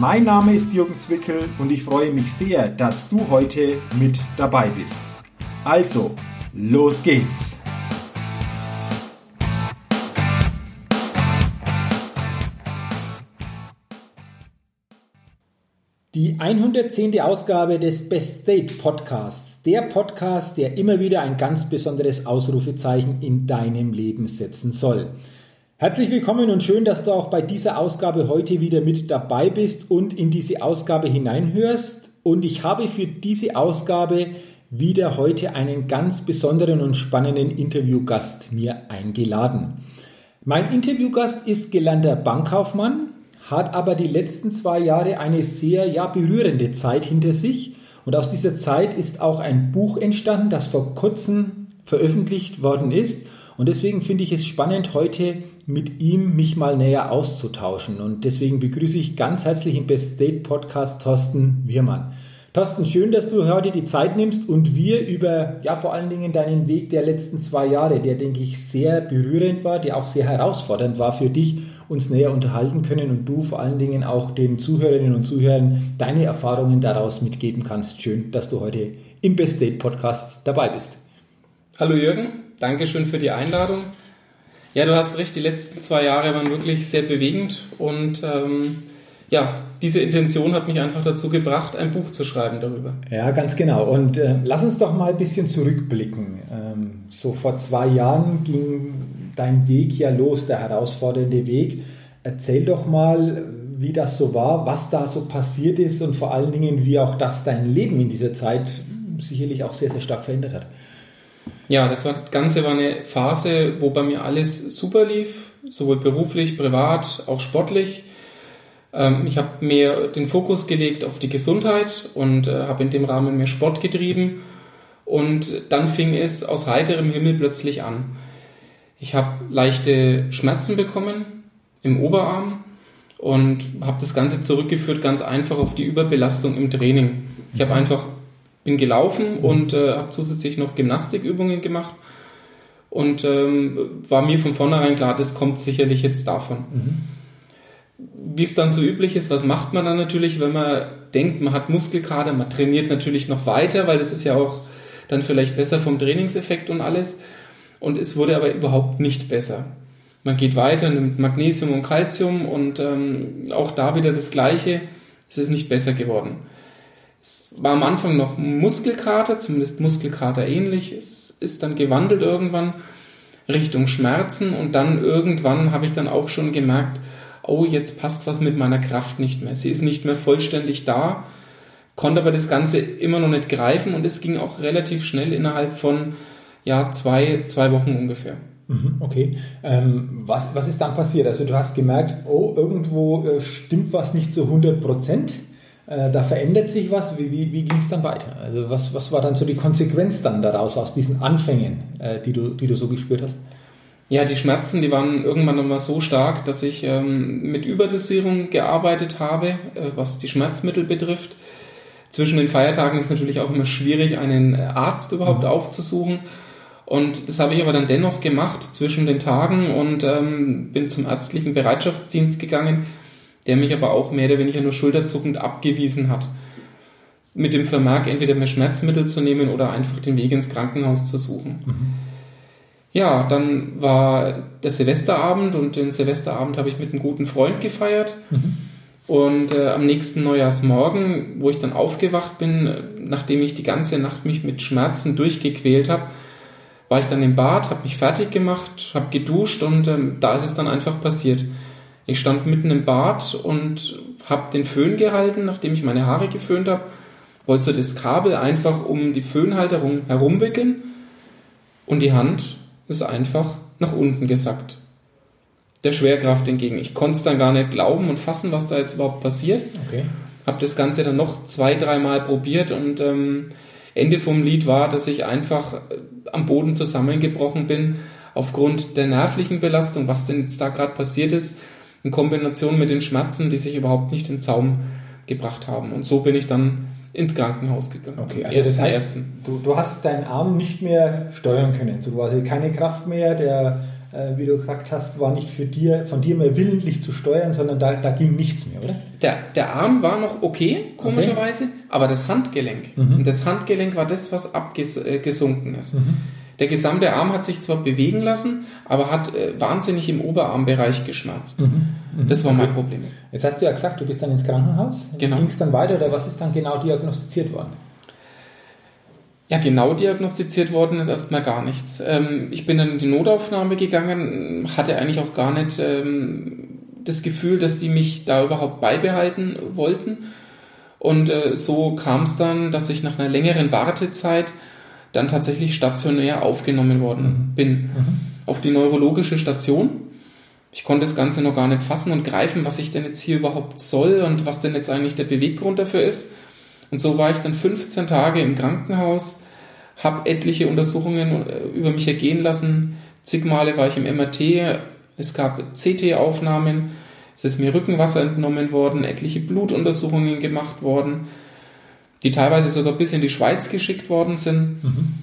Mein Name ist Jürgen Zwickel und ich freue mich sehr, dass du heute mit dabei bist. Also, los geht's! Die 110. Ausgabe des Best State Podcasts. Der Podcast, der immer wieder ein ganz besonderes Ausrufezeichen in deinem Leben setzen soll. Herzlich willkommen und schön, dass du auch bei dieser Ausgabe heute wieder mit dabei bist und in diese Ausgabe hineinhörst. Und ich habe für diese Ausgabe wieder heute einen ganz besonderen und spannenden Interviewgast mir eingeladen. Mein Interviewgast ist gelernter Bankkaufmann, hat aber die letzten zwei Jahre eine sehr ja, berührende Zeit hinter sich. Und aus dieser Zeit ist auch ein Buch entstanden, das vor kurzem veröffentlicht worden ist. Und deswegen finde ich es spannend, heute mit ihm mich mal näher auszutauschen. Und deswegen begrüße ich ganz herzlich im Best State Podcast Thorsten Wirmann. Thorsten, schön, dass du heute die Zeit nimmst und wir über, ja, vor allen Dingen deinen Weg der letzten zwei Jahre, der, denke ich, sehr berührend war, der auch sehr herausfordernd war für dich, uns näher unterhalten können und du vor allen Dingen auch den Zuhörerinnen und Zuhörern deine Erfahrungen daraus mitgeben kannst. Schön, dass du heute im Best State Podcast dabei bist. Hallo Jürgen, Dankeschön für die Einladung. Ja, du hast recht, die letzten zwei Jahre waren wirklich sehr bewegend und ähm, ja, diese Intention hat mich einfach dazu gebracht, ein Buch zu schreiben darüber. Ja, ganz genau. Und äh, lass uns doch mal ein bisschen zurückblicken. Ähm, so vor zwei Jahren ging dein Weg ja los, der herausfordernde Weg. Erzähl doch mal, wie das so war, was da so passiert ist und vor allen Dingen, wie auch das dein Leben in dieser Zeit sicherlich auch sehr, sehr stark verändert hat. Ja, das Ganze war eine Phase, wo bei mir alles super lief, sowohl beruflich, privat, auch sportlich. Ähm, ich habe mir den Fokus gelegt auf die Gesundheit und äh, habe in dem Rahmen mehr Sport getrieben. Und dann fing es aus heiterem Himmel plötzlich an. Ich habe leichte Schmerzen bekommen im Oberarm und habe das Ganze zurückgeführt ganz einfach auf die Überbelastung im Training. Ich habe einfach bin gelaufen und äh, habe zusätzlich noch Gymnastikübungen gemacht und ähm, war mir von vornherein klar, das kommt sicherlich jetzt davon. Mhm. Wie es dann so üblich ist, was macht man dann natürlich, wenn man denkt, man hat Muskelkater, man trainiert natürlich noch weiter, weil das ist ja auch dann vielleicht besser vom Trainingseffekt und alles. Und es wurde aber überhaupt nicht besser. Man geht weiter, nimmt Magnesium und Calcium und ähm, auch da wieder das Gleiche. Es ist nicht besser geworden. Es war am Anfang noch Muskelkater, zumindest Muskelkater ähnlich. Es ist dann gewandelt irgendwann Richtung Schmerzen und dann irgendwann habe ich dann auch schon gemerkt, oh, jetzt passt was mit meiner Kraft nicht mehr. Sie ist nicht mehr vollständig da, konnte aber das Ganze immer noch nicht greifen und es ging auch relativ schnell innerhalb von ja, zwei, zwei Wochen ungefähr. Mhm, okay. Ähm, was, was ist dann passiert? Also du hast gemerkt, oh, irgendwo äh, stimmt was nicht zu 100 Prozent. Äh, da verändert sich was. Wie, wie, wie ging es dann weiter? Also was, was war dann so die Konsequenz dann daraus, aus diesen Anfängen, äh, die, du, die du so gespürt hast? Ja, die Schmerzen, die waren irgendwann nochmal so stark, dass ich ähm, mit Überdosierung gearbeitet habe, äh, was die Schmerzmittel betrifft. Zwischen den Feiertagen ist es natürlich auch immer schwierig, einen Arzt überhaupt mhm. aufzusuchen. Und das habe ich aber dann dennoch gemacht zwischen den Tagen und ähm, bin zum ärztlichen Bereitschaftsdienst gegangen der mich aber auch mehr oder weniger nur schulterzuckend abgewiesen hat. Mit dem Vermerk, entweder mehr Schmerzmittel zu nehmen oder einfach den Weg ins Krankenhaus zu suchen. Mhm. Ja, dann war der Silvesterabend und den Silvesterabend habe ich mit einem guten Freund gefeiert. Mhm. Und äh, am nächsten Neujahrsmorgen, wo ich dann aufgewacht bin, nachdem ich die ganze Nacht mich mit Schmerzen durchgequält habe, war ich dann im Bad, habe mich fertig gemacht, habe geduscht und ähm, da ist es dann einfach passiert. Ich stand mitten im Bad und habe den Föhn gehalten, nachdem ich meine Haare geföhnt habe. Wollte so das Kabel einfach um die Föhnhalterung herumwickeln und die Hand ist einfach nach unten gesackt. Der Schwerkraft entgegen. Ich konnte es dann gar nicht glauben und fassen, was da jetzt überhaupt passiert. Okay. Habe das Ganze dann noch zwei, dreimal probiert und ähm, Ende vom Lied war, dass ich einfach äh, am Boden zusammengebrochen bin aufgrund der nervlichen Belastung, was denn jetzt da gerade passiert ist, in Kombination mit den Schmerzen, die sich überhaupt nicht in Zaum gebracht haben. Und so bin ich dann ins Krankenhaus gegangen. Okay, also das heißt, du, du hast deinen Arm nicht mehr steuern können, so quasi keine Kraft mehr, der äh, wie du gesagt hast, war nicht für dir, von dir mehr willentlich zu steuern, sondern da, da ging nichts mehr, oder? Der, der Arm war noch okay, komischerweise, okay. aber das Handgelenk, mhm. das Handgelenk war das, was abgesunken ist. Mhm. Der gesamte Arm hat sich zwar bewegen lassen, aber hat äh, wahnsinnig im Oberarmbereich geschmerzt. Mhm. Mhm. Das war mein Problem. Jetzt hast du ja gesagt, du bist dann ins Krankenhaus. Genau. Ging es dann weiter oder was ist dann genau diagnostiziert worden? Ja, genau diagnostiziert worden ist erstmal gar nichts. Ähm, ich bin dann in die Notaufnahme gegangen, hatte eigentlich auch gar nicht ähm, das Gefühl, dass die mich da überhaupt beibehalten wollten. Und äh, so kam es dann, dass ich nach einer längeren Wartezeit dann tatsächlich stationär aufgenommen worden bin. Mhm. Auf die neurologische Station. Ich konnte das Ganze noch gar nicht fassen und greifen, was ich denn jetzt hier überhaupt soll und was denn jetzt eigentlich der Beweggrund dafür ist. Und so war ich dann 15 Tage im Krankenhaus, habe etliche Untersuchungen äh, über mich ergehen lassen. Zig Male war ich im MRT, es gab CT-Aufnahmen, es ist mir Rückenwasser entnommen worden, etliche Blutuntersuchungen gemacht worden, die teilweise sogar bis in die Schweiz geschickt worden sind. Mhm.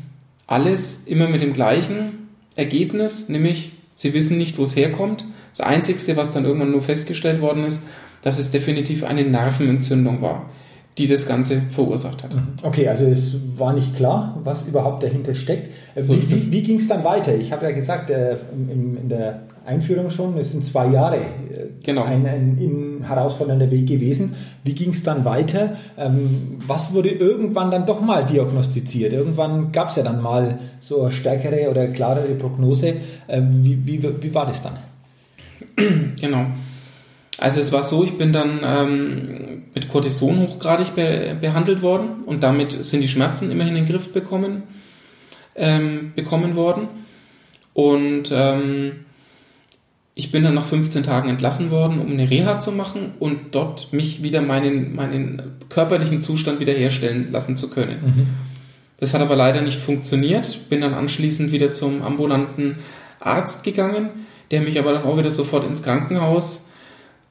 Alles immer mit dem gleichen Ergebnis, nämlich sie wissen nicht, wo es herkommt. Das Einzige, was dann irgendwann nur festgestellt worden ist, dass es definitiv eine Nervenentzündung war die das Ganze verursacht hat. Mhm. Okay, also es war nicht klar, was überhaupt dahinter steckt. So wie, wie, wie ging es dann weiter? Ich habe ja gesagt, äh, in, in, der Einführung schon, es sind zwei Jahre äh, genau. ein, ein, ein herausfordernder Weg gewesen. Wie ging es dann weiter? Ähm, was wurde irgendwann dann doch mal diagnostiziert? Irgendwann gab es ja dann mal so eine stärkere oder klarere Prognose. Ähm, wie, wie, wie war das dann? Genau. Also es war so, ich bin dann ähm, mit Cortison hochgradig be behandelt worden und damit sind die Schmerzen immerhin in den Griff bekommen, ähm, bekommen worden. Und ähm, ich bin dann nach 15 Tagen entlassen worden, um eine Reha zu machen und dort mich wieder meinen, meinen körperlichen Zustand wiederherstellen lassen zu können. Mhm. Das hat aber leider nicht funktioniert. Bin dann anschließend wieder zum ambulanten Arzt gegangen, der mich aber dann auch wieder sofort ins Krankenhaus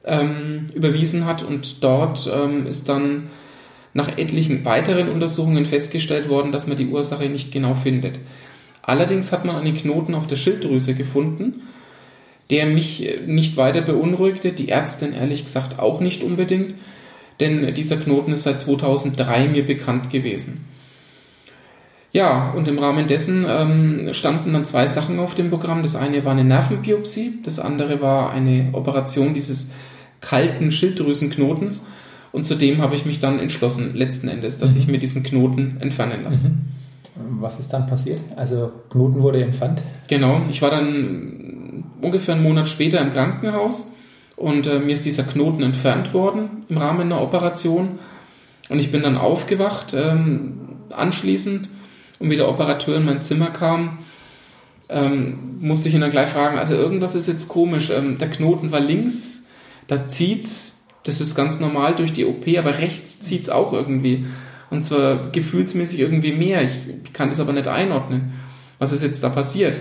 ähm, überwiesen hat und dort ähm, ist dann nach etlichen weiteren Untersuchungen festgestellt worden, dass man die Ursache nicht genau findet. Allerdings hat man einen Knoten auf der Schilddrüse gefunden, der mich äh, nicht weiter beunruhigte, die Ärztin ehrlich gesagt auch nicht unbedingt, denn dieser Knoten ist seit 2003 mir bekannt gewesen. Ja, und im Rahmen dessen ähm, standen dann zwei Sachen auf dem Programm. Das eine war eine Nervenbiopsie, das andere war eine Operation dieses kalten Schilddrüsenknotens. Und zudem habe ich mich dann entschlossen, letzten Endes, dass mhm. ich mir diesen Knoten entfernen lasse. Mhm. Was ist dann passiert? Also Knoten wurde entfernt? Genau, ich war dann ungefähr einen Monat später im Krankenhaus und äh, mir ist dieser Knoten entfernt worden im Rahmen einer Operation. Und ich bin dann aufgewacht ähm, anschließend und wie der Operateur in mein Zimmer kam, ähm, musste ich ihn dann gleich fragen, also irgendwas ist jetzt komisch. Ähm, der Knoten war links da zieht's, das ist ganz normal durch die OP, aber rechts zieht's auch irgendwie. Und zwar gefühlsmäßig irgendwie mehr. Ich kann das aber nicht einordnen. Was ist jetzt da passiert?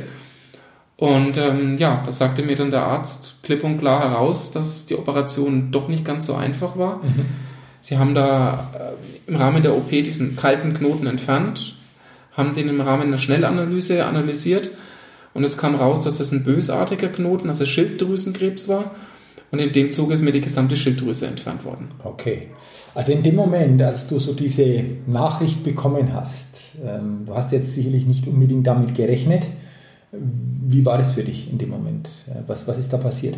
Und ähm, ja, das sagte mir dann der Arzt klipp und klar heraus, dass die Operation doch nicht ganz so einfach war. Mhm. Sie haben da äh, im Rahmen der OP diesen kalten Knoten entfernt, haben den im Rahmen einer Schnellanalyse analysiert und es kam raus, dass das ein bösartiger Knoten, also Schilddrüsenkrebs war und in dem Zuge ist mir die gesamte Schilddrüse entfernt worden. Okay. Also in dem Moment, als du so diese Nachricht bekommen hast, ähm, du hast jetzt sicherlich nicht unbedingt damit gerechnet. Wie war das für dich in dem Moment? Was, was ist da passiert?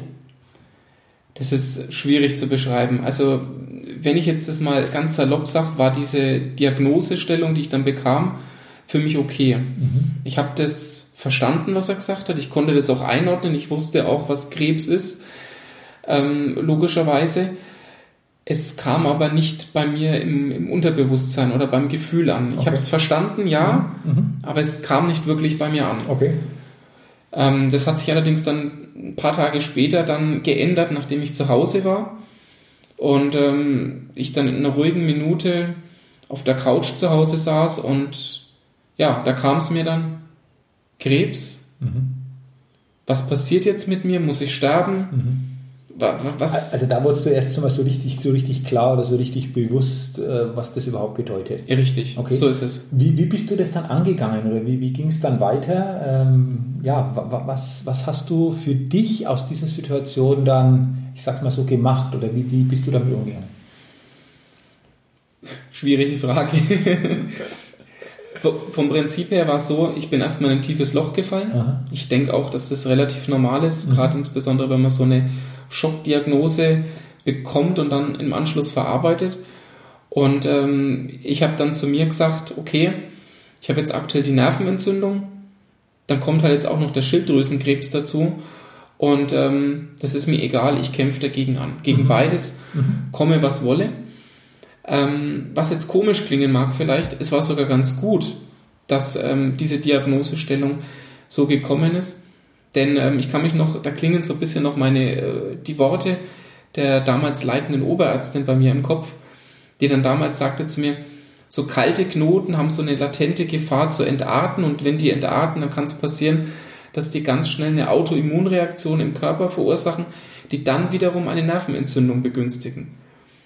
Das ist schwierig zu beschreiben. Also, wenn ich jetzt das mal ganz salopp sage, war diese Diagnosestellung, die ich dann bekam, für mich okay. Mhm. Ich habe das verstanden, was er gesagt hat. Ich konnte das auch einordnen. Ich wusste auch, was Krebs ist ähm, logischerweise. Es kam aber nicht bei mir im, im Unterbewusstsein oder beim Gefühl an. Ich okay. habe es verstanden, ja, mhm. mhm. aber es kam nicht wirklich bei mir an. Okay. Ähm, das hat sich allerdings dann ein paar Tage später dann geändert, nachdem ich zu Hause war und ähm, ich dann in einer ruhigen Minute auf der Couch zu Hause saß und ja, da kam es mir dann, Krebs. Mhm. Was passiert jetzt mit mir? Muss ich sterben? Mhm. Was? Also da wurdest du erst mal so richtig, so richtig klar oder so richtig bewusst, äh, was das überhaupt bedeutet. Richtig, okay. so ist es. Wie, wie bist du das dann angegangen oder wie, wie ging es dann weiter? Ähm, ja, was, was hast du für dich aus dieser Situation dann, ich sag mal so, gemacht oder wie, wie bist du damit umgegangen? Schwierige Frage. Vom Prinzip her war es so, ich bin erstmal in ein tiefes Loch gefallen. Aha. Ich denke auch, dass das relativ normal ist, mhm. gerade insbesondere wenn man so eine Schockdiagnose bekommt und dann im Anschluss verarbeitet. Und ähm, ich habe dann zu mir gesagt, okay, ich habe jetzt aktuell die Nervenentzündung, dann kommt halt jetzt auch noch der Schilddrüsenkrebs dazu. Und ähm, das ist mir egal, ich kämpfe dagegen an. Gegen mhm. beides mhm. komme, was wolle. Ähm, was jetzt komisch klingen mag vielleicht, es war sogar ganz gut, dass ähm, diese Diagnosestellung so gekommen ist. Denn ähm, ich kann mich noch, da klingen so ein bisschen noch meine, äh, die Worte der damals leitenden Oberärztin bei mir im Kopf, die dann damals sagte zu mir, so kalte Knoten haben so eine latente Gefahr zu entarten und wenn die entarten, dann kann es passieren, dass die ganz schnell eine Autoimmunreaktion im Körper verursachen, die dann wiederum eine Nervenentzündung begünstigen.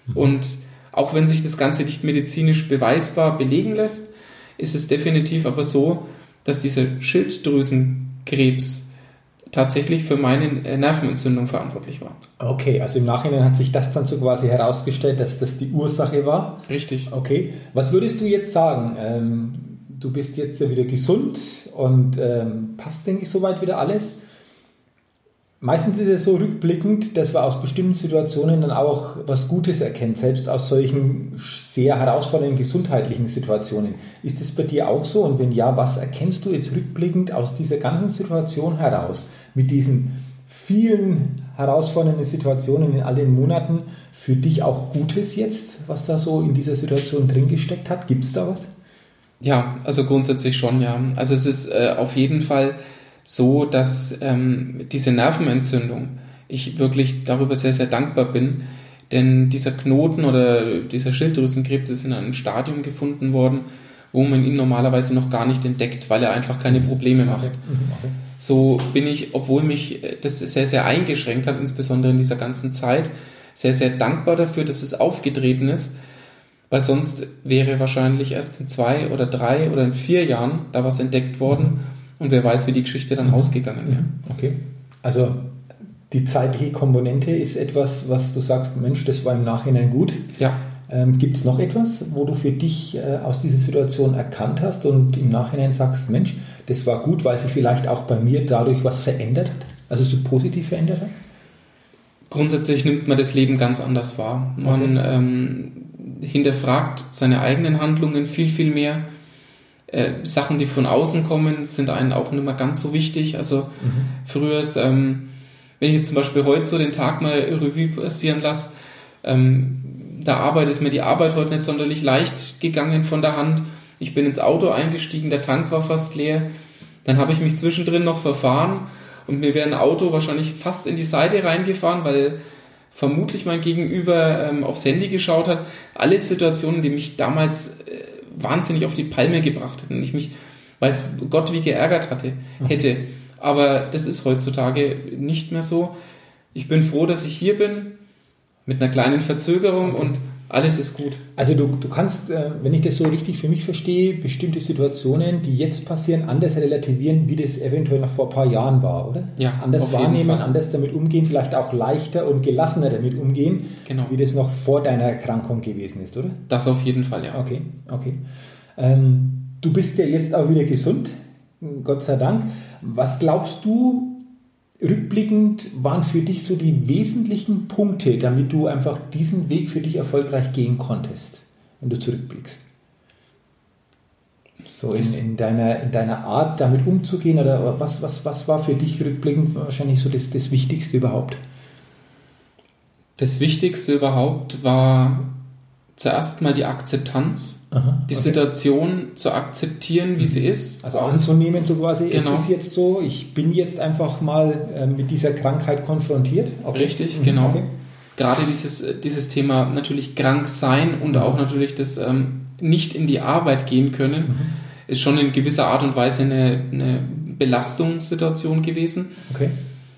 Mhm. Und auch wenn sich das Ganze nicht medizinisch beweisbar belegen lässt, ist es definitiv aber so, dass dieser Schilddrüsenkrebs tatsächlich für meine Nervenentzündung verantwortlich war. Okay, also im Nachhinein hat sich das dann so quasi herausgestellt, dass das die Ursache war. Richtig. Okay, was würdest du jetzt sagen? Ähm, du bist jetzt ja wieder gesund und ähm, passt, denke ich, soweit wieder alles. Meistens ist es so rückblickend, dass man aus bestimmten Situationen dann auch was Gutes erkennt, selbst aus solchen sehr herausfordernden gesundheitlichen Situationen. Ist es bei dir auch so? Und wenn ja, was erkennst du jetzt rückblickend aus dieser ganzen Situation heraus? Mit diesen vielen herausfordernden Situationen in all den Monaten für dich auch Gutes jetzt, was da so in dieser Situation drin gesteckt hat? Gibt es da was? Ja, also grundsätzlich schon, ja. Also es ist äh, auf jeden Fall so, dass ähm, diese Nervenentzündung, ich wirklich darüber sehr, sehr dankbar bin, denn dieser Knoten oder dieser Schilddrüsenkrebs ist in einem Stadium gefunden worden, wo man ihn normalerweise noch gar nicht entdeckt, weil er einfach keine Probleme macht. Mhm, so bin ich, obwohl mich das sehr, sehr eingeschränkt hat, insbesondere in dieser ganzen Zeit, sehr, sehr dankbar dafür, dass es aufgetreten ist, weil sonst wäre wahrscheinlich erst in zwei oder drei oder in vier Jahren da was entdeckt worden und wer weiß, wie die Geschichte dann mhm. ausgegangen wäre. Okay. Also die zeitliche Komponente ist etwas, was du sagst, Mensch, das war im Nachhinein gut. Ja. Ähm, Gibt es noch etwas, wo du für dich äh, aus dieser Situation erkannt hast und im Nachhinein sagst, Mensch, das war gut, weil sich vielleicht auch bei mir dadurch was verändert hat? Also so positiv verändert hat? Grundsätzlich nimmt man das Leben ganz anders wahr. Man okay. ähm, hinterfragt seine eigenen Handlungen viel, viel mehr äh, Sachen, die von außen kommen, sind einem auch nicht mehr ganz so wichtig. Also mhm. früher ist, ähm, wenn ich jetzt zum Beispiel heute so den Tag mal Revue passieren lasse, ähm, der Arbeit ist mir die Arbeit heute nicht sonderlich leicht gegangen von der Hand. Ich bin ins Auto eingestiegen, der Tank war fast leer. Dann habe ich mich zwischendrin noch verfahren und mir wäre ein Auto wahrscheinlich fast in die Seite reingefahren, weil vermutlich mein Gegenüber ähm, aufs Handy geschaut hat. Alle Situationen, die mich damals äh, wahnsinnig auf die Palme gebracht hätten und ich mich, weiß Gott, wie geärgert hatte, mhm. hätte. Aber das ist heutzutage nicht mehr so. Ich bin froh, dass ich hier bin, mit einer kleinen Verzögerung okay. und alles ist gut. Also du, du kannst, äh, wenn ich das so richtig für mich verstehe, bestimmte Situationen, die jetzt passieren, anders relativieren, wie das eventuell noch vor ein paar Jahren war, oder? Ja. Anders wahrnehmen, anders damit umgehen, vielleicht auch leichter und gelassener damit umgehen, genau. wie das noch vor deiner Erkrankung gewesen ist, oder? Das auf jeden Fall, ja. Okay, okay. Ähm, du bist ja jetzt auch wieder gesund, Gott sei Dank. Was glaubst du, rückblickend waren für dich so die wesentlichen Punkte, damit du einfach diesen Weg für dich erfolgreich gehen konntest, wenn du zurückblickst? So in, in, deiner, in deiner Art, damit umzugehen oder was, was, was war für dich rückblickend wahrscheinlich so das, das Wichtigste überhaupt? Das Wichtigste überhaupt war zuerst mal die Akzeptanz, Aha, die okay. Situation zu akzeptieren, wie mhm. sie ist. Also anzunehmen, so quasi, genau. es ist jetzt so, ich bin jetzt einfach mal äh, mit dieser Krankheit konfrontiert. Okay. Richtig, mhm. genau. Okay. Gerade dieses, dieses Thema natürlich krank sein und auch natürlich das ähm, nicht in die Arbeit gehen können, mhm. ist schon in gewisser Art und Weise eine, eine Belastungssituation gewesen. Okay.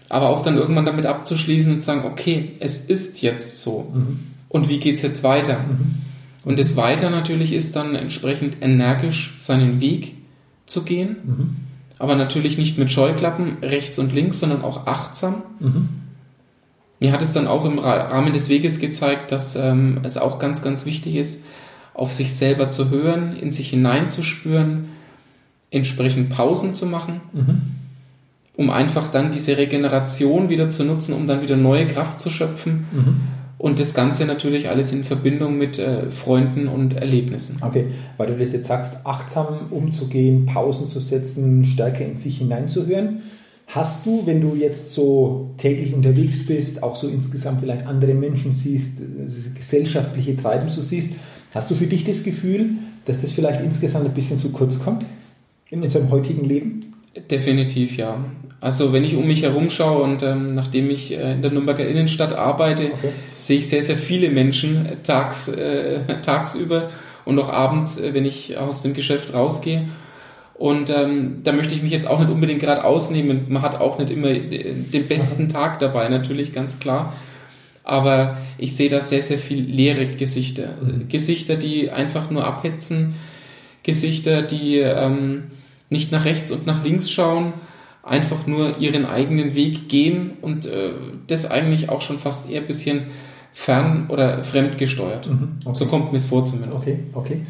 Aber auch dann irgendwann damit abzuschließen und zu sagen, okay, es ist jetzt so. Mhm. Und wie geht es jetzt weiter? Mhm. Und das Weiter natürlich ist dann entsprechend energisch seinen Weg zu gehen. Mhm. Aber natürlich nicht mit Scheuklappen rechts und links, sondern auch achtsam. Mhm. Mir hat es dann auch im Rahmen des Weges gezeigt, dass ähm, es auch ganz, ganz wichtig ist, auf sich selber zu hören, in sich hineinzuspüren, entsprechend Pausen zu machen, mhm. um einfach dann diese Regeneration wieder zu nutzen, um dann wieder neue Kraft zu schöpfen. Und das Ganze natürlich alles in Verbindung mit äh, Freunden und Erlebnissen. Okay, weil du das jetzt sagst, achtsam umzugehen, Pausen zu setzen, stärker in sich hineinzuhören. Hast du, wenn du jetzt so täglich unterwegs bist, auch so insgesamt vielleicht andere Menschen siehst, gesellschaftliche Treiben so siehst, hast du für dich das Gefühl, dass das vielleicht insgesamt ein bisschen zu kurz kommt in unserem heutigen Leben? Definitiv ja. Also wenn ich um mich herum schaue und ähm, nachdem ich äh, in der Nürnberger Innenstadt arbeite, okay. Sehe ich sehr, sehr viele Menschen äh, tags, äh, tagsüber und auch abends, äh, wenn ich aus dem Geschäft rausgehe. Und ähm, da möchte ich mich jetzt auch nicht unbedingt gerade ausnehmen. Man hat auch nicht immer den besten Tag dabei, natürlich, ganz klar. Aber ich sehe da sehr, sehr viel leere Gesichter. Mhm. Gesichter, die einfach nur abhetzen. Gesichter, die ähm, nicht nach rechts und nach links schauen einfach nur ihren eigenen Weg gehen und äh, das eigentlich auch schon fast eher ein bisschen fern- oder fremdgesteuert. Mhm, okay. So kommt mir es vor zumindest. Okay, okay.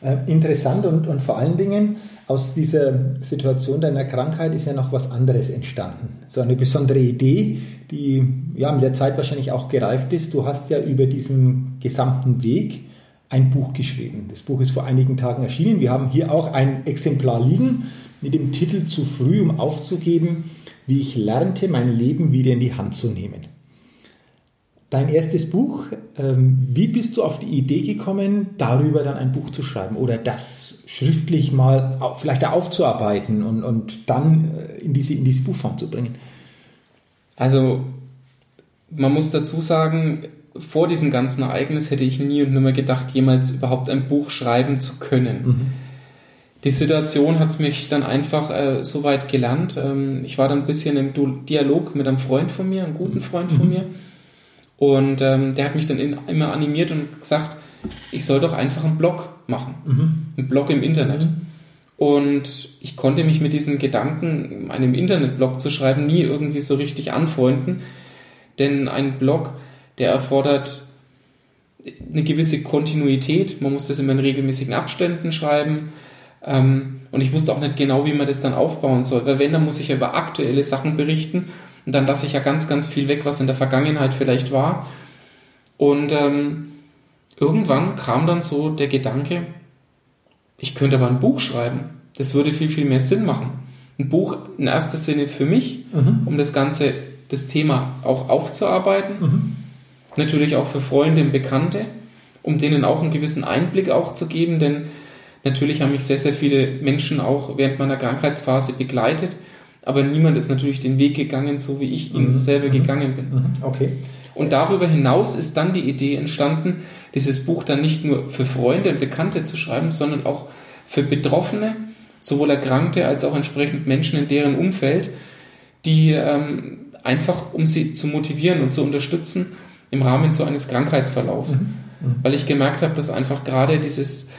Äh, interessant und, und vor allen Dingen aus dieser Situation deiner Krankheit ist ja noch was anderes entstanden. So eine besondere Idee, die ja mit der Zeit wahrscheinlich auch gereift ist. Du hast ja über diesen gesamten Weg ein Buch geschrieben. Das Buch ist vor einigen Tagen erschienen. Wir haben hier auch ein Exemplar liegen mit dem Titel Zu früh, um aufzugeben, wie ich lernte, mein Leben wieder in die Hand zu nehmen. Dein erstes Buch, ähm, wie bist du auf die Idee gekommen, darüber dann ein Buch zu schreiben oder das schriftlich mal vielleicht aufzuarbeiten und, und dann äh, in diese, in diese Buchform zu bringen? Also, man muss dazu sagen, vor diesem ganzen Ereignis hätte ich nie und nimmer gedacht, jemals überhaupt ein Buch schreiben zu können. Mhm die Situation hat es mich dann einfach äh, so weit gelernt. Ähm, ich war dann ein bisschen im Dialog mit einem Freund von mir, einem guten Freund von mhm. mir. Und ähm, der hat mich dann in, immer animiert und gesagt, ich soll doch einfach einen Blog machen. Mhm. Einen Blog im Internet. Mhm. Und ich konnte mich mit diesen Gedanken, einen Internetblog zu schreiben, nie irgendwie so richtig anfreunden. Denn ein Blog, der erfordert eine gewisse Kontinuität. Man muss das immer in regelmäßigen Abständen schreiben. Ähm, und ich wusste auch nicht genau, wie man das dann aufbauen soll. Weil wenn, dann muss ich ja über aktuelle Sachen berichten. Und dann lasse ich ja ganz, ganz viel weg, was in der Vergangenheit vielleicht war. Und ähm, irgendwann kam dann so der Gedanke, ich könnte aber ein Buch schreiben. Das würde viel, viel mehr Sinn machen. Ein Buch in erster Sinne für mich, mhm. um das Ganze, das Thema auch aufzuarbeiten. Mhm. Natürlich auch für Freunde und Bekannte, um denen auch einen gewissen Einblick auch zu geben, denn Natürlich haben mich sehr, sehr viele Menschen auch während meiner Krankheitsphase begleitet, aber niemand ist natürlich den Weg gegangen, so wie ich ihn mhm. selber mhm. gegangen bin. Mhm. Okay. Und darüber hinaus ist dann die Idee entstanden, dieses Buch dann nicht nur für Freunde und Bekannte zu schreiben, sondern auch für Betroffene, sowohl Erkrankte als auch entsprechend Menschen in deren Umfeld, die ähm, einfach, um sie zu motivieren und zu unterstützen im Rahmen so eines Krankheitsverlaufs. Mhm. Mhm. Weil ich gemerkt habe, dass einfach gerade dieses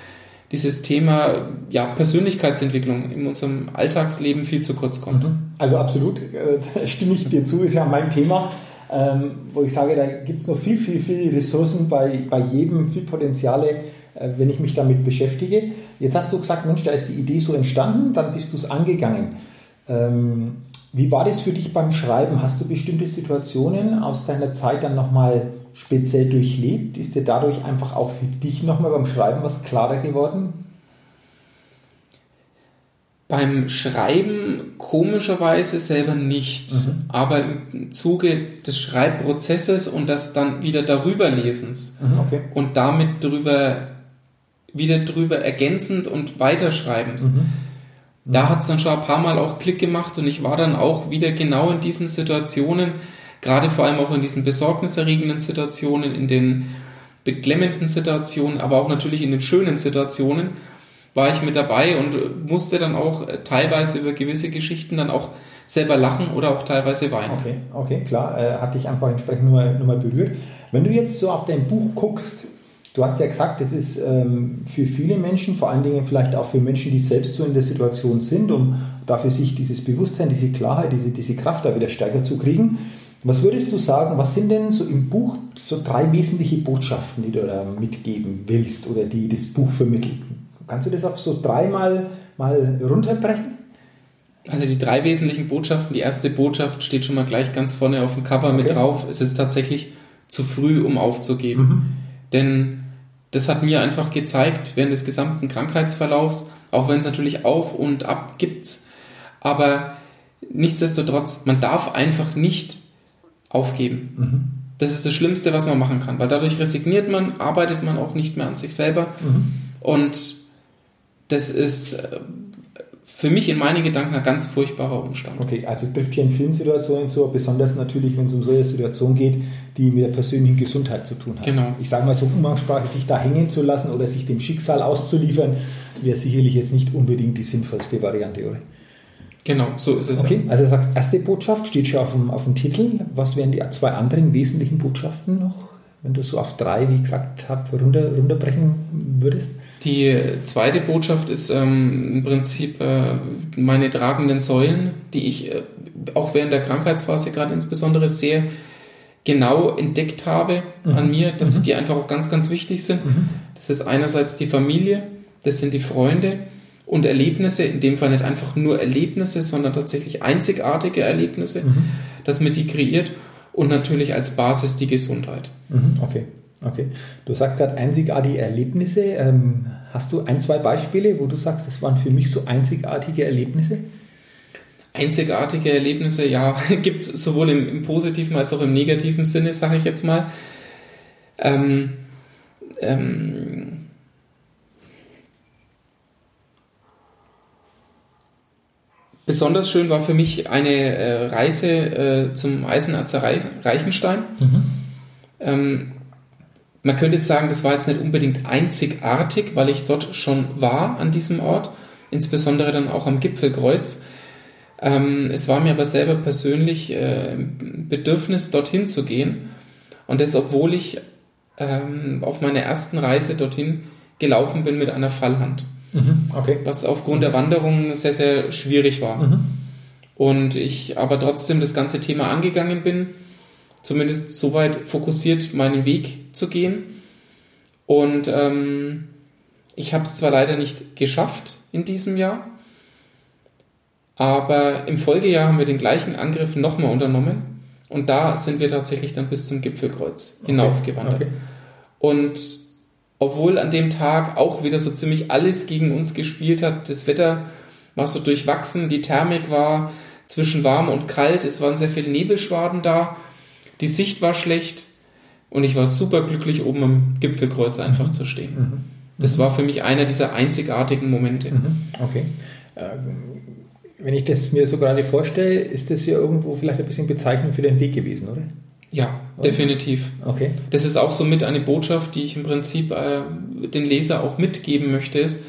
dieses Thema ja, Persönlichkeitsentwicklung in unserem Alltagsleben viel zu kurz kommt. Mhm. Also absolut, da stimme ich dir zu, ist ja mein Thema, ähm, wo ich sage, da gibt es noch viel, viel, viel Ressourcen bei, bei jedem, viel Potenziale, äh, wenn ich mich damit beschäftige. Jetzt hast du gesagt, Mensch, da ist die Idee so entstanden, dann bist du es angegangen. Ähm, wie war das für dich beim Schreiben? Hast du bestimmte Situationen aus deiner Zeit dann nochmal speziell durchlebt? Ist dir dadurch einfach auch für dich nochmal beim Schreiben was klarer geworden? Beim Schreiben komischerweise selber nicht, mhm. aber im Zuge des Schreibprozesses und das dann wieder darüber lesens mhm, okay. und damit drüber wieder drüber ergänzend und weiterschreibens. Mhm. Da hat es dann schon ein paar Mal auch Klick gemacht und ich war dann auch wieder genau in diesen Situationen, gerade vor allem auch in diesen besorgniserregenden Situationen, in den beklemmenden Situationen, aber auch natürlich in den schönen Situationen war ich mit dabei und musste dann auch äh, teilweise über gewisse Geschichten dann auch selber lachen oder auch teilweise weinen. Okay, okay, klar, äh, hat dich einfach entsprechend nur nur mal berührt. Wenn du jetzt so auf dein Buch guckst, du hast ja gesagt, es ist ähm, für viele Menschen, vor allen Dingen vielleicht auch für Menschen, die selbst so in der Situation sind, um dafür sich dieses Bewusstsein, diese Klarheit, diese, diese Kraft da wieder stärker zu kriegen. Was würdest du sagen, was sind denn so im Buch so drei wesentliche Botschaften, die du da mitgeben willst oder die das Buch vermittelt? Kannst du das auf so dreimal mal runterbrechen? Also die drei wesentlichen Botschaften. Die erste Botschaft steht schon mal gleich ganz vorne auf dem Cover okay. mit drauf. Es ist tatsächlich zu früh, um aufzugeben. Mhm. Denn das hat mir einfach gezeigt, während des gesamten Krankheitsverlaufs, auch wenn es natürlich auf und ab gibt, aber nichtsdestotrotz, man darf einfach nicht aufgeben. Mhm. Das ist das Schlimmste, was man machen kann, weil dadurch resigniert man, arbeitet man auch nicht mehr an sich selber mhm. und das ist äh, für mich in meinen Gedanken ein ganz furchtbarer Umstand. Okay, also trifft hier in vielen Situationen zu, besonders natürlich, wenn es um solche Situationen geht, die mit der persönlichen Gesundheit zu tun haben. Genau. Ich sage mal so Umgangssprache, sich da hängen zu lassen oder sich dem Schicksal auszuliefern, wäre sicherlich jetzt nicht unbedingt die sinnvollste Variante, oder? Genau, so ist es. Okay, also du sagst, erste Botschaft steht schon auf dem, auf dem Titel. Was wären die zwei anderen wesentlichen Botschaften noch, wenn du so auf drei, wie gesagt habe, runter, runterbrechen würdest? Die zweite Botschaft ist ähm, im Prinzip äh, meine tragenden Säulen, die ich äh, auch während der Krankheitsphase gerade insbesondere sehr genau entdeckt habe mhm. an mir, dass mhm. die einfach auch ganz, ganz wichtig sind. Mhm. Das ist einerseits die Familie, das sind die Freunde und Erlebnisse, in dem Fall nicht einfach nur Erlebnisse, sondern tatsächlich einzigartige Erlebnisse, mhm. dass man die kreiert und natürlich als Basis die Gesundheit. Mhm. Okay. Okay. Du sagst gerade einzigartige Erlebnisse. Ähm, hast du ein, zwei Beispiele, wo du sagst, das waren für mich so einzigartige Erlebnisse? Einzigartige Erlebnisse, ja, gibt es sowohl im, im, positiven als auch im negativen Sinne, sage ich jetzt mal. Ähm, ähm, besonders schön war für mich eine äh, Reise äh, zum Eisenarzer Reichenstein. Mhm. Ähm, man könnte jetzt sagen, das war jetzt nicht unbedingt einzigartig, weil ich dort schon war an diesem Ort, insbesondere dann auch am Gipfelkreuz. Ähm, es war mir aber selber persönlich äh, Bedürfnis, dorthin zu gehen. Und das, obwohl ich ähm, auf meiner ersten Reise dorthin gelaufen bin mit einer Fallhand. Mhm, okay. Was aufgrund der Wanderung sehr, sehr schwierig war. Mhm. Und ich aber trotzdem das ganze Thema angegangen bin zumindest so weit fokussiert, meinen Weg zu gehen. Und ähm, ich habe es zwar leider nicht geschafft in diesem Jahr, aber im Folgejahr haben wir den gleichen Angriff nochmal unternommen. Und da sind wir tatsächlich dann bis zum Gipfelkreuz okay. hinaufgewandert. Okay. Und obwohl an dem Tag auch wieder so ziemlich alles gegen uns gespielt hat, das Wetter war so durchwachsen, die Thermik war zwischen warm und kalt, es waren sehr viele Nebelschwaden da die Sicht war schlecht und ich war super glücklich, oben am Gipfelkreuz einfach mhm. zu stehen. Mhm. Das war für mich einer dieser einzigartigen Momente. Mhm. Okay. Ähm, wenn ich das mir so gerade vorstelle, ist das ja irgendwo vielleicht ein bisschen Bezeichnung für den Weg gewesen, oder? Ja, oder? definitiv. Okay. Das ist auch somit eine Botschaft, die ich im Prinzip äh, den Leser auch mitgeben möchte, ist,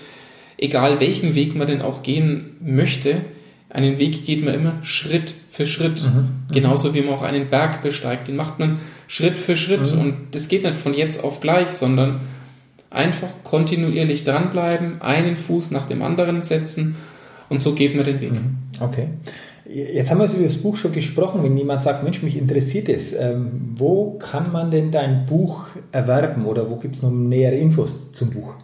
egal welchen Weg man denn auch gehen möchte, einen Weg geht man immer Schritt für Schritt. Mhm. mhm. Genauso wie man auch einen Berg besteigt. Den macht man Schritt für Schritt. Mhm. Und das geht nicht von jetzt auf gleich, sondern einfach kontinuierlich dranbleiben, einen Fuß nach dem anderen setzen und so geht man den Weg. Mhm. Okay. Jetzt haben wir über das Buch schon gesprochen. Wenn jemand sagt, Mensch, mich interessiert es, ähm, wo kann man denn dein Buch erwerben oder wo gibt es noch nähere Infos zum Buch?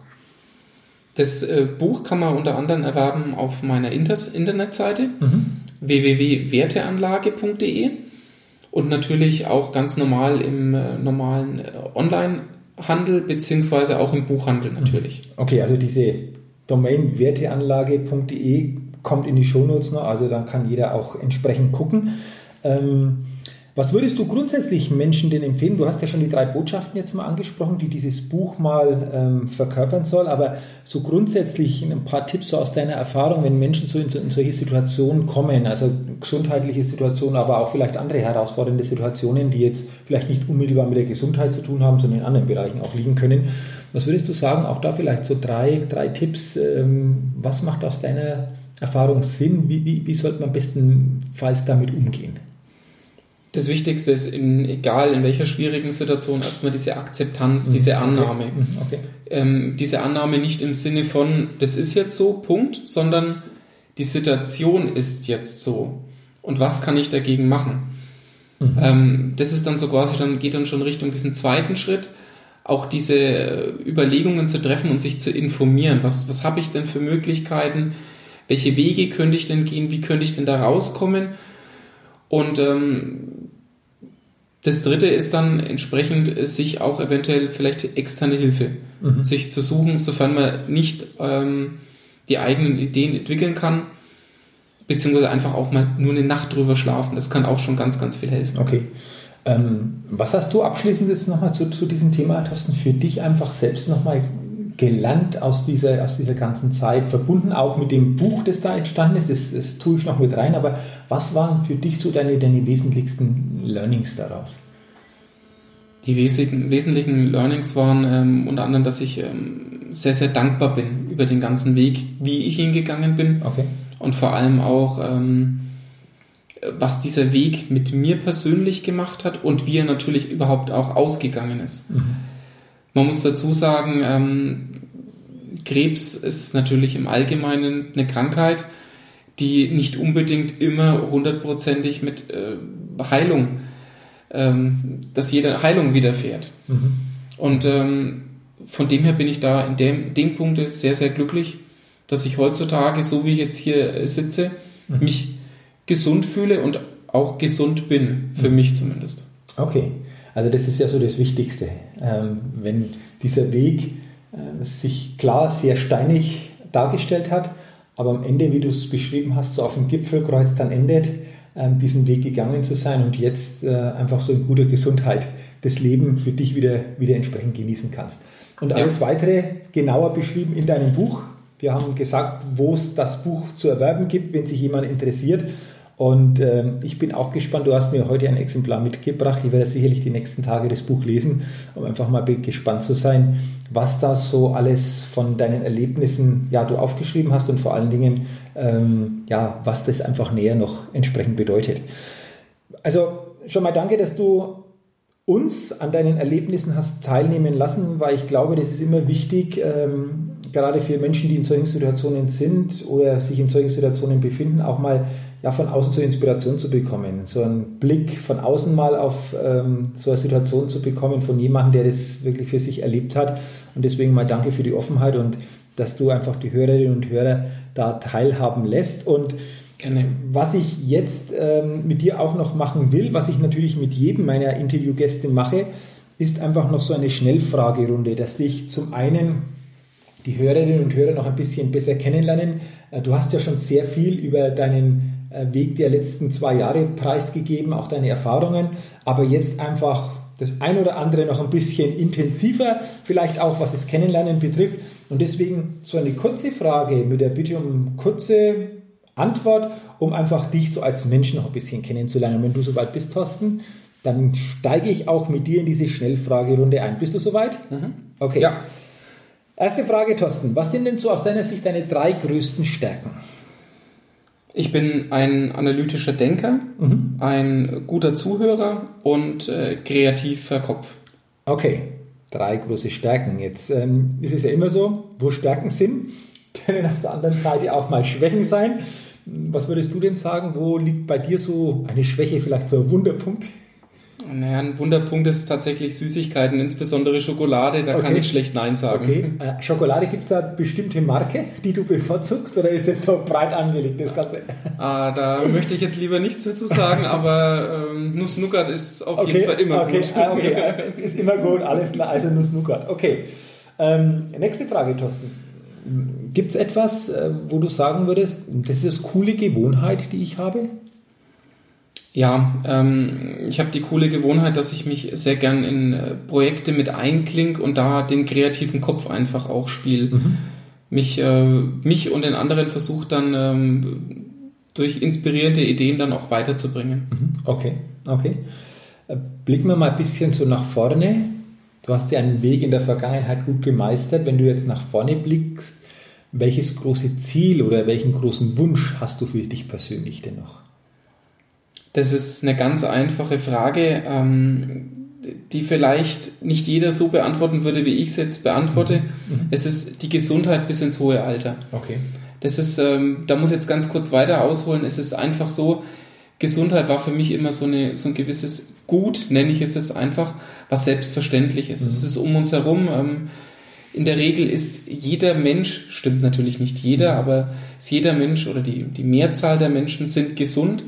Das äh, Buch kann man unter anderem erwerben auf meiner Inters Internetseite mhm. www.werteanlage.de und natürlich auch ganz normal im äh, normalen äh, Online-Handel beziehungsweise auch im Buchhandel natürlich. Okay, also diese Domain werteanlage.de kommt in die Shownotes noch, also dann kann jeder auch entsprechend gucken. Ähm, Was würdest du grundsätzlich Menschen denn empfehlen? Du hast ja schon die drei Botschaften jetzt mal angesprochen, die dieses Buch mal ähm, verkörpern soll, aber so grundsätzlich ein paar Tipps so aus deiner Erfahrung, wenn Menschen so in, in, solche Situationen kommen, also gesundheitliche Situationen, aber auch vielleicht andere herausfordernde Situationen, die jetzt vielleicht nicht unmittelbar mit der Gesundheit zu tun haben, sondern in anderen Bereichen auch liegen können. Was würdest du sagen, auch da vielleicht so drei, drei Tipps, ähm, was macht aus deiner Erfahrung Sinn? Wie, wie, wie sollte man bestenfalls damit umgehen? das Wichtigste ist, in, egal in welcher schwierigen Situation, erstmal diese Akzeptanz, mhm. diese Annahme. Okay. Mhm. Okay. Ähm, diese Annahme nicht im Sinne von, das ist jetzt so, Punkt, sondern die Situation ist jetzt so. Und was kann ich dagegen machen? Mhm. Ähm, das ist dann so quasi, dann geht dann schon Richtung diesen zweiten Schritt, auch diese Überlegungen zu treffen und sich zu informieren. Was, was habe ich denn für Möglichkeiten? Welche Wege könnte ich denn gehen? Wie könnte ich denn da rauskommen? Und ähm, das dritte ist dann entsprechend, sich auch eventuell vielleicht externe Hilfe mhm. sich zu suchen, sofern man nicht ähm, die eigenen Ideen entwickeln kann, beziehungsweise einfach auch mal nur eine Nacht drüber schlafen. Das kann auch schon ganz, ganz viel helfen. Okay. Ähm, was hast du abschließend jetzt nochmal zu, zu diesem Thema, Thorsten, für dich einfach selbst nochmal gelernt aus dieser, aus dieser ganzen Zeit, verbunden auch mit dem Buch, das da entstanden ist, das, das tue ich noch mit rein, aber was waren für dich so deine, deine wesentlichsten Learnings daraus? Die wesentlichen, wesentlichen Learnings waren ähm, unter anderem, dass ich ähm, sehr, sehr dankbar bin über den ganzen Weg, wie ich ihn gegangen bin. Okay. Und vor allem auch, ähm, was dieser Weg mit mir persönlich gemacht hat und wie er natürlich überhaupt auch ausgegangen ist. Mhm. Man muss dazu sagen, ähm, Krebs ist natürlich im Allgemeinen eine Krankheit, die nicht unbedingt immer hundertprozentig mit äh, Heilung, ähm, dass jede Heilung widerfährt. Mhm. Und ähm, von dem her bin ich da in dem, dem Punkt sehr, sehr glücklich, dass ich heutzutage, so wie ich jetzt hier sitze, mhm. mich gesund fühle und auch gesund bin, für mhm. mich zumindest. Okay. Also das ist ja so das Wichtigste. Ähm, wenn dieser Weg äh, sich klar sehr steinig dargestellt hat, aber am Ende, wie du es beschrieben hast, so auf dem Gipfelkreuz dann endet, ähm, diesen Weg gegangen zu sein und jetzt äh, einfach so in guter Gesundheit das Leben für dich wieder, wieder entsprechend genießen kannst. Und alles ja. weitere genauer beschrieben in deinem Buch. Wir haben gesagt, wo es das Buch zu erwerben gibt, wenn sich jemand interessiert. Und ähm, ich bin auch gespannt, du hast mir heute ein Exemplar mitgebracht. Ich werde sicherlich die nächsten Tage das Buch lesen, um einfach mal gespannt zu sein, was da so alles von deinen Erlebnissen ja, du aufgeschrieben hast und vor allen Dingen, ähm, ja, was das einfach näher noch entsprechend bedeutet. Also schon mal danke, dass du uns an deinen Erlebnissen hast teilnehmen lassen, weil ich glaube, das ist immer wichtig, ähm, gerade für Menschen, die in solchen Situationen sind oder sich in solchen Situationen befinden, auch mal ja, von außen zur Inspiration zu bekommen, so einen Blick von außen mal auf ähm, so eine Situation zu bekommen von jemandem, der das wirklich für sich erlebt hat. Und deswegen mal danke für die Offenheit und dass du einfach die Hörerinnen und Hörer da teilhaben lässt. Und Gerne. was ich jetzt ähm, mit dir auch noch machen will, was ich natürlich mit jedem meiner Interviewgäste mache, ist einfach noch so eine Schnellfragerunde, dass dich zum einen die Hörerinnen und Hörer noch ein bisschen besser kennenlernen. Äh, du hast ja schon sehr viel über deinen äh, Weg der letzten zwei Jahre preisgegeben, auch deine Erfahrungen, aber jetzt einfach das ein oder andere noch ein bisschen intensiver, vielleicht auch was das Kennenlernen betrifft. Und deswegen so eine kurze Frage mit der Bitte um kurze Antwort, um einfach dich so als Mensch noch ein bisschen kennenzulernen. Wenn du soweit bist, Thorsten, dann steige ich auch mit dir in diese Schnellfragerunde ein. Bist du soweit? Mhm. Okay. Ja. Erste Frage, Thorsten. Was sind denn so aus deiner Sicht deine drei größten Stärken? Ich bin ein analytischer Denker, mhm. ein guter Zuhörer und äh, kreativer Kopf. Okay, drei große Stärken. Jetzt ähm, ist es ja immer so, wo Stärken sind, können auf der anderen Seite auch mal Schwächen sein. Was würdest du denn sagen, wo liegt bei dir so eine Schwäche, vielleicht so ein Wunderpunkt? Naja, ein Wunderpunkt ist tatsächlich Süßigkeiten, insbesondere Schokolade, da okay. kann ich schlecht Nein sagen. Okay. Äh, Schokolade, gibt es da bestimmte Marke, die du bevorzugst oder ist das so breit angelegt, das Ganze? Ah, da möchte ich jetzt lieber nichts dazu sagen, aber ähm, Nuss-Nougat ist auf okay. jeden Fall immer okay. gut. Ah, okay, ist immer gut, alles klar, also Nuss-Nougat. Okay. Ähm, nächste Frage, Thorsten. Gibt es etwas, äh, wo du sagen würdest, das ist eine coole Gewohnheit, die ich habe? Ja, ähm, ich habe die coole Gewohnheit, dass ich mich sehr gern in äh, Projekte mit einklinge und da den kreativen Kopf einfach auch spiele. Mhm. Mich, äh, mich und den anderen versucht dann ähm, durch inspirierende Ideen dann auch weiterzubringen. Mhm. Okay, okay. Äh, blicken wir mal ein bisschen so nach vorne. Du hast ja einen Weg in der Vergangenheit gut gemeistert. Wenn du jetzt nach vorne blickst, welches große Ziel oder welchen großen Wunsch hast du für dich persönlich denn noch? Das ist eine ganz einfache Frage, ähm, die vielleicht nicht jeder so beantworten würde, wie ich es jetzt beantworte. Mhm. mhm. Es ist die Gesundheit bis ins hohe Alter. Okay. Das ist, ähm, da muss ich jetzt ganz kurz weiter ausholen. Es ist einfach so, Gesundheit war für mich immer so, eine, so ein gewisses Gut, nenne ich jetzt es einfach, was selbstverständlich ist. Mhm. Es ist um uns herum. Ähm, in der Regel ist jeder Mensch, stimmt natürlich nicht jeder, aber ist jeder Mensch oder die, die Mehrzahl der Menschen sind gesund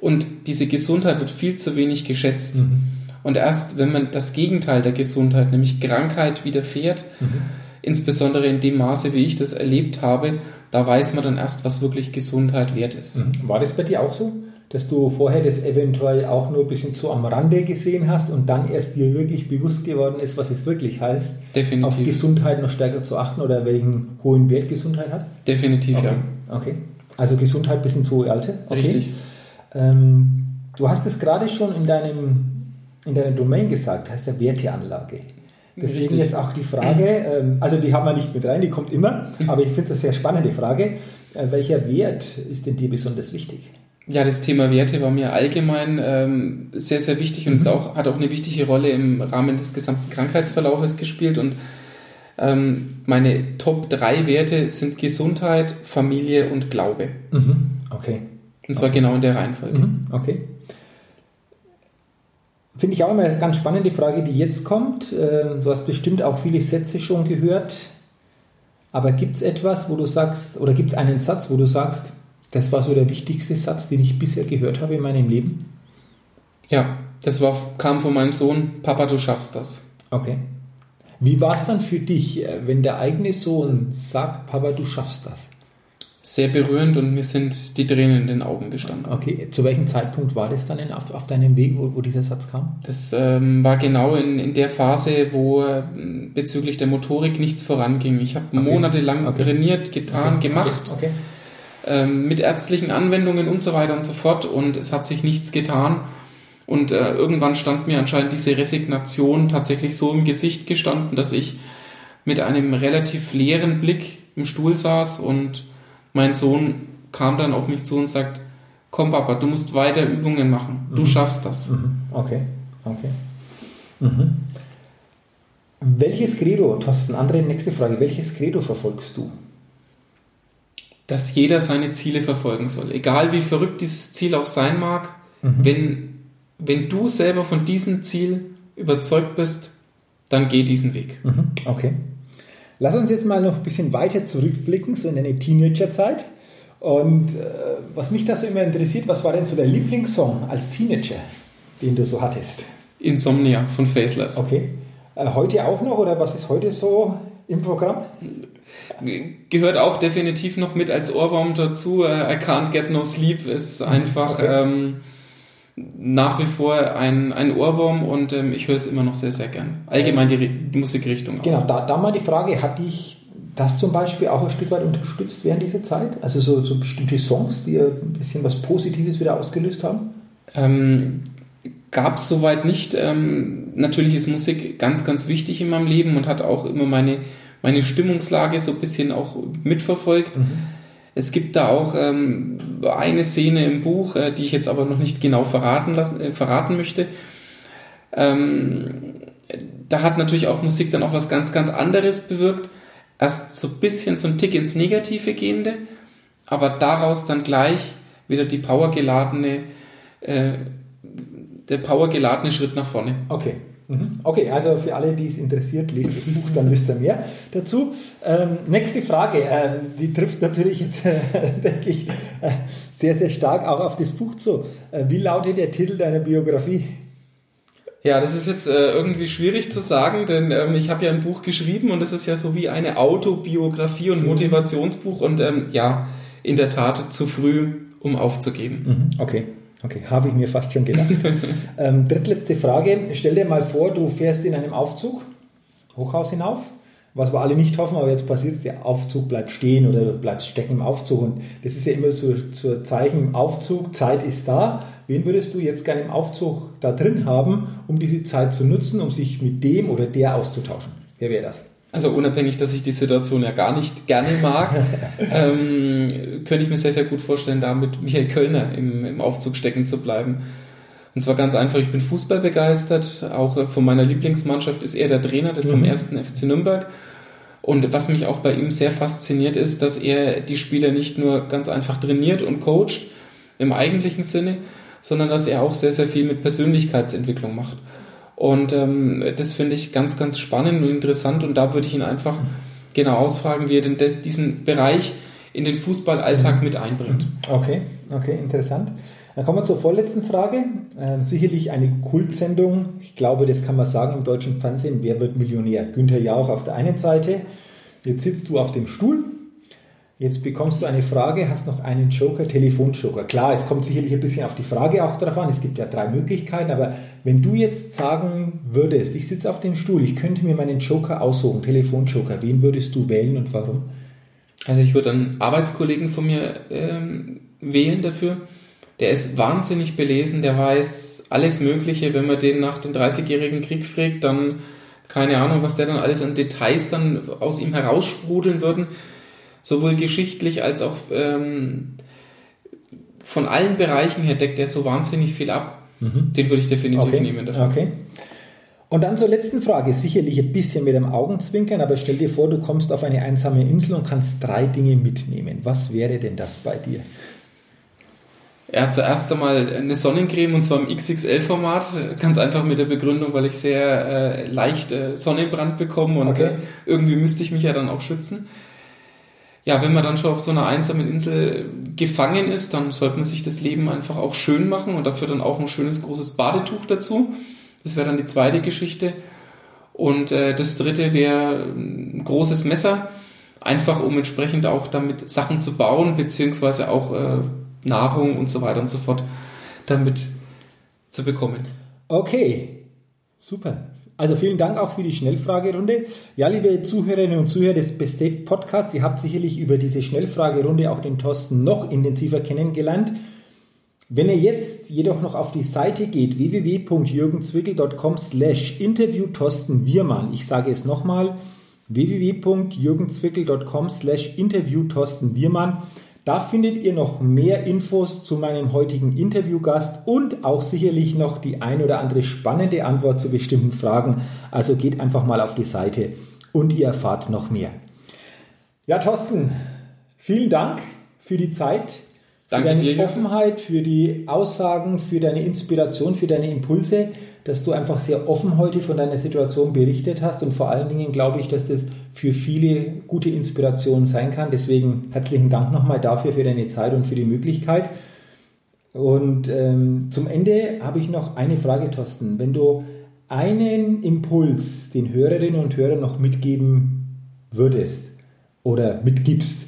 und diese Gesundheit wird viel zu wenig geschätzt. Mhm. Und erst wenn man das Gegenteil der Gesundheit, nämlich Krankheit, widerfährt, mhm. insbesondere in dem Maße, wie ich das erlebt habe, da weiß man dann erst, was wirklich Gesundheit wert ist. Mhm. War das bei dir auch so? Dass du vorher das eventuell auch nur ein bisschen so am Rande gesehen hast und dann erst dir wirklich bewusst geworden ist, was es wirklich heißt, Definitiv. auf Gesundheit noch stärker zu achten oder welchen hohen Wert Gesundheit hat? Definitiv, okay. ja. Okay. Also Gesundheit bis ins hohe Alter. Okay. Richtig. Ähm, du hast es gerade schon in deinem, in deinem Domain gesagt, heißt ja Werteanlage. Deswegen Richtig. jetzt auch die Frage, ähm, also die haben wir nicht mit rein, die kommt immer, aber ich finde es eine sehr spannende Frage. Äh, welcher Wert ist denn dir besonders wichtig? Ja, das Thema Werte war mir allgemein ähm, sehr, sehr wichtig und mhm. es auch, hat auch eine wichtige Rolle im Rahmen des gesamten Krankheitsverlaufes gespielt. Und ähm, meine Top 3 Werte sind Gesundheit, Familie und Glaube. Mhm. Okay. Und zwar okay. genau in der Reihenfolge. Mhm. Okay. Finde ich auch immer eine ganz spannende Frage, die jetzt kommt. Ähm, du hast bestimmt auch viele Sätze schon gehört. Aber gibt es etwas, wo du sagst, oder gibt es einen Satz, wo du sagst, das war so der wichtigste Satz, den ich bisher gehört habe in meinem Leben? Ja, das war, kam von meinem Sohn, Papa, du schaffst das. Okay. Wie war es dann für dich, äh, wenn der eigene Sohn sagt, Papa, du schaffst das? Sehr berührend und mir sind die Tränen in den Augen gestanden. Okay, zu welchem Zeitpunkt war das dann in, auf, auf, deinem Weg, wo, wo, dieser Satz kam? Das ähm, war genau in, in der Phase, wo äh, bezüglich der Motorik nichts voranging. Ich habe okay. monatelang okay. trainiert, getan, okay. gemacht, ähm, mit ärztlichen Anwendungen und so weiter und so fort und es hat sich nichts getan. Und äh, irgendwann stand mir anscheinend diese Resignation tatsächlich so im Gesicht gestanden, dass ich mit einem relativ leeren Blick im Stuhl saß und mein Sohn kam dann auf mich zu und sagt, komm Papa, du musst weiter Übungen machen, du mhm. schaffst das. Mhm. Okay, okay. Mhm. Welches Credo, Thorsten, andere nächste Frage, welches Credo verfolgst du? Dass jeder seine Ziele verfolgen soll. Egal wie verrückt dieses Ziel auch sein mag, mhm. wenn, wenn du selber von diesem Ziel überzeugt bist, dann geh diesen Weg. Mhm. Okay. Lass uns jetzt mal noch ein bisschen weiter zurückblicken, so in deine Teenagerzeit. Und äh, was mich da so immer interessiert, was war denn so der Lieblingssong als Teenager, den du so hattest? Insomnia von Faceless. Okay. Äh, heute auch noch oder was ist heute so im Programm? Gehört auch definitiv noch mit als Ohrwurm dazu. Äh, I Can't Get No Sleep ist einfach okay. ähm, nach wie vor ein, ein Ohrwurm und ähm, ich höre es immer noch sehr, sehr gern. Allgemein die, die Musikrichtung. Auch. Genau, da, da mal die Frage, hat dich das zum Beispiel auch ein Stück weit unterstützt während dieser Zeit? Also so, so bestimmte Songs, die ein bisschen was Positives wieder ausgelöst haben? Ähm, Gab es soweit nicht. Ähm, natürlich ist Musik ganz, ganz wichtig in meinem Leben und hat auch immer meine, meine Stimmungslage so ein bisschen auch mitverfolgt. Mhm. Es gibt da auch ähm, eine Szene im Buch, äh, die ich jetzt aber noch nicht genau verraten, lassen, äh, verraten möchte. Ähm, da hat natürlich auch Musik dann auch was ganz, ganz anderes bewirkt. Erst so ein bisschen so ein Tick ins Negative gehende, aber daraus dann gleich wieder die powergeladene, äh, der powergeladene Schritt nach vorne. Okay. Mhm. Okay, also für alle, die es interessiert, lest das Buch, dann wisst ihr mehr dazu. Ähm, nächste Frage, ähm, die trifft natürlich jetzt, äh, denke ich, äh, sehr, sehr stark auch auf das Buch zu. Äh, wie lautet der Titel deiner Biografie? Ja, das ist jetzt äh, irgendwie schwierig zu sagen, denn ähm, ich habe ja ein Buch geschrieben und es ist ja so wie eine Autobiografie und mhm. Motivationsbuch und ähm, ja, in der Tat zu früh, um aufzugeben. Mhm. Okay. Okay, habe ich mir fast schon gedacht. ähm, drittletzte Frage. Stell dir mal vor, du fährst in einem Aufzug, Hochhaus hinauf, was wir alle nicht hoffen, aber jetzt passiert es, der Aufzug bleibt stehen oder du bleibst stecken im Aufzug. Und das ist ja immer so zur Zeichen, Aufzug, Zeit ist da. Wen würdest du jetzt gerne im Aufzug da drin haben, um diese Zeit zu nutzen, um sich mit dem oder der auszutauschen? Wer wäre das? Also unabhängig, dass ich die Situation ja gar nicht gerne mag, ähm, könnte ich mir sehr, sehr gut vorstellen, da mit Michael Kölner im, im Aufzug stecken zu bleiben. Und zwar ganz einfach, ich bin Fußball begeistert, auch von meiner Lieblingsmannschaft ist er der Trainer der vom mhm. ersten FC Nürnberg. Und was mich auch bei ihm sehr fasziniert ist, dass er die Spieler nicht nur ganz einfach trainiert und coacht im eigentlichen Sinne, sondern dass er auch sehr, sehr viel mit Persönlichkeitsentwicklung macht. Und ähm, das finde ich ganz, ganz spannend und interessant und da würde ich ihn einfach genau ausfragen, wie er denn das, diesen Bereich in den Fußballalltag mit einbringt. Okay, okay, interessant. Dann kommen wir zur vorletzten Frage. Äh, sicherlich eine Kultsendung. Ich glaube, das kann man sagen im deutschen Fernsehen. Wer wird Millionär? Günther Jauch auf der einen Seite. Jetzt sitzt du auf dem Stuhl Jetzt bekommst du eine Frage, hast noch einen Joker, Telefonjoker. Klar, es kommt sicherlich ein bisschen auf die Frage auch drauf an. Es gibt ja drei Möglichkeiten, aber wenn du jetzt sagen würdest, ich sitze auf dem Stuhl, ich könnte mir meinen Joker aussuchen, Telefonjoker, wen würdest du wählen und warum? Also ich würde einen Arbeitskollegen von mir ähm, wählen dafür. Der ist wahnsinnig belesen, der weiß alles Mögliche. Wenn man den nach dem 30-jährigen Krieg fragt, dann keine Ahnung, was der dann alles an Details dann aus ihm heraussprudeln würden sowohl geschichtlich als auch ähm, von allen Bereichen her deckt er so wahnsinnig viel ab. Mhm. Den würde ich definitiv okay. nehmen dafür. Okay. Und dann zur letzten Frage, sicherlich ein bisschen mit dem Augenzwinkern, aber stell dir vor, du kommst auf eine einsame Insel und kannst drei Dinge mitnehmen. Was wäre denn das bei dir? Ja, zuerst einmal eine Sonnencreme und zwar im XXL-Format. Ganz einfach mit der Begründung, weil ich sehr äh, leicht äh, Sonnenbrand bekomme und okay. äh, irgendwie müsste ich mich ja dann auch schützen ja, wenn man dann schon auf so einer einsamen Insel gefangen ist, dann sollte man sich das Leben einfach auch schön machen und dafür dann auch ein schönes großes Badetuch dazu. Das wäre dann die zweite Geschichte. Und äh, das dritte wäre ein großes Messer, einfach um entsprechend auch damit Sachen zu bauen, beziehungsweise auch äh, Nahrung und so weiter und so fort damit zu bekommen. Okay, super. Also vielen Dank auch für die Schnellfragerunde. Ja, liebe Zuhörerinnen und Zuhörer des Best Date Podcasts, ihr habt sicherlich über diese Schnellfragerunde auch den Thorsten noch intensiver kennengelernt. Wenn ihr jetzt jedoch noch auf die Seite geht, www.jürgenzwickel.com slash interview Thorsten Wiermann, ich sage es nochmal, www.jürgenzwickel.com slash interview Thorsten Wiermann, da findet ihr noch mehr Infos zu meinem heutigen Interviewgast und auch sicherlich noch die ein oder andere spannende Antwort zu bestimmten Fragen. Also geht einfach mal auf die Seite und ihr erfahrt noch mehr. Ja, Thorsten, vielen Dank für die Zeit, Danke für deine dir, Offenheit, für die Aussagen, für deine Inspiration, für deine Impulse dass du einfach sehr offen heute von deiner Situation berichtet hast und vor allen Dingen glaube ich, dass das für viele gute Inspiration sein kann. Deswegen herzlichen Dank nochmal dafür, für deine Zeit und für die Möglichkeit. Und ähm, zum Ende habe ich noch eine Frage, Thorsten. Wenn du einen Impuls den Hörerinnen und Hörern noch mitgeben würdest oder mitgibst,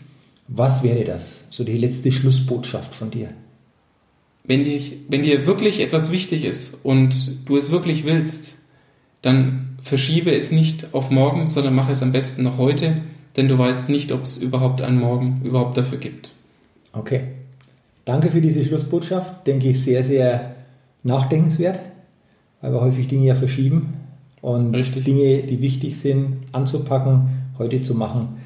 was wäre das? So die letzte Schlussbotschaft von dir wenn, dich, wenn dir wirklich etwas wichtig ist und du es wirklich willst, dann verschiebe es nicht auf morgen, sondern mache es am besten noch heute, denn du weißt nicht, ob es überhaupt einen Morgen überhaupt dafür gibt. Okay. Danke für diese Schlussbotschaft. Denke ich sehr, sehr nachdenkenswert, weil wir häufig Dinge ja verschieben und Richtig. Dinge, die wichtig sind, anzupacken, heute zu machen.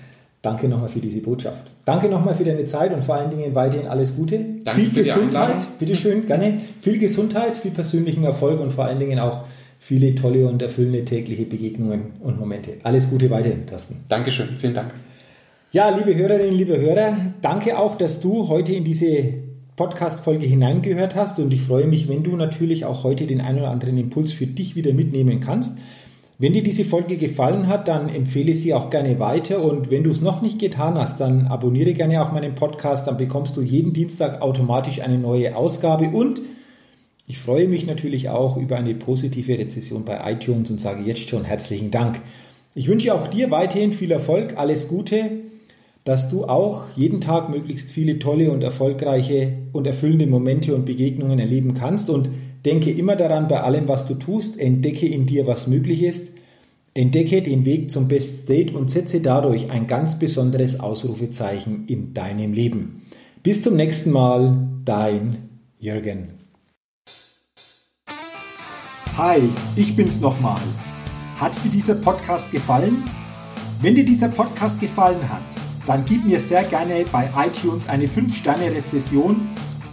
Danke nochmal für diese Botschaft. Danke nochmal für deine Zeit und vor allen Dingen weiterhin alles Gute. Danke viel Gesundheit, bitteschön, gerne. Viel Gesundheit, viel persönlichen Erfolg und vor allen Dingen auch viele tolle und erfüllende tägliche Begegnungen und Momente. Alles Gute weiterhin, Thorsten. Dankeschön, vielen Dank. Ja, liebe Hörerinnen, liebe Hörer, danke auch, dass du heute in diese Podcast-Folge hineingehört hast und ich freue mich, wenn du natürlich auch heute den einen oder anderen Impuls für dich wieder mitnehmen kannst. Wenn dir diese Folge gefallen hat, dann empfehle sie auch gerne weiter. Und wenn du es noch nicht getan hast, dann abonniere gerne auch meinen Podcast, dann bekommst du jeden Dienstag automatisch eine neue Ausgabe. Und ich freue mich natürlich auch über eine positive Rezession bei iTunes und sage jetzt schon herzlichen Dank. Ich wünsche auch dir weiterhin viel Erfolg, alles Gute, dass du auch jeden Tag möglichst viele tolle und erfolgreiche und erfüllende Momente und Begegnungen erleben kannst. Und denke immer daran, bei allem, was du tust, entdecke in dir, was möglich ist, entdecke den Weg zum Best State und setze dadurch ein ganz besonderes Ausrufezeichen in deinem Leben. Bis zum nächsten Mal, dein Jürgen. Hi, ich bin's nochmal. Hat dir dieser Podcast gefallen? Wenn dir dieser Podcast gefallen hat, dann gib mir sehr gerne bei iTunes eine 5-Sterne-Rezession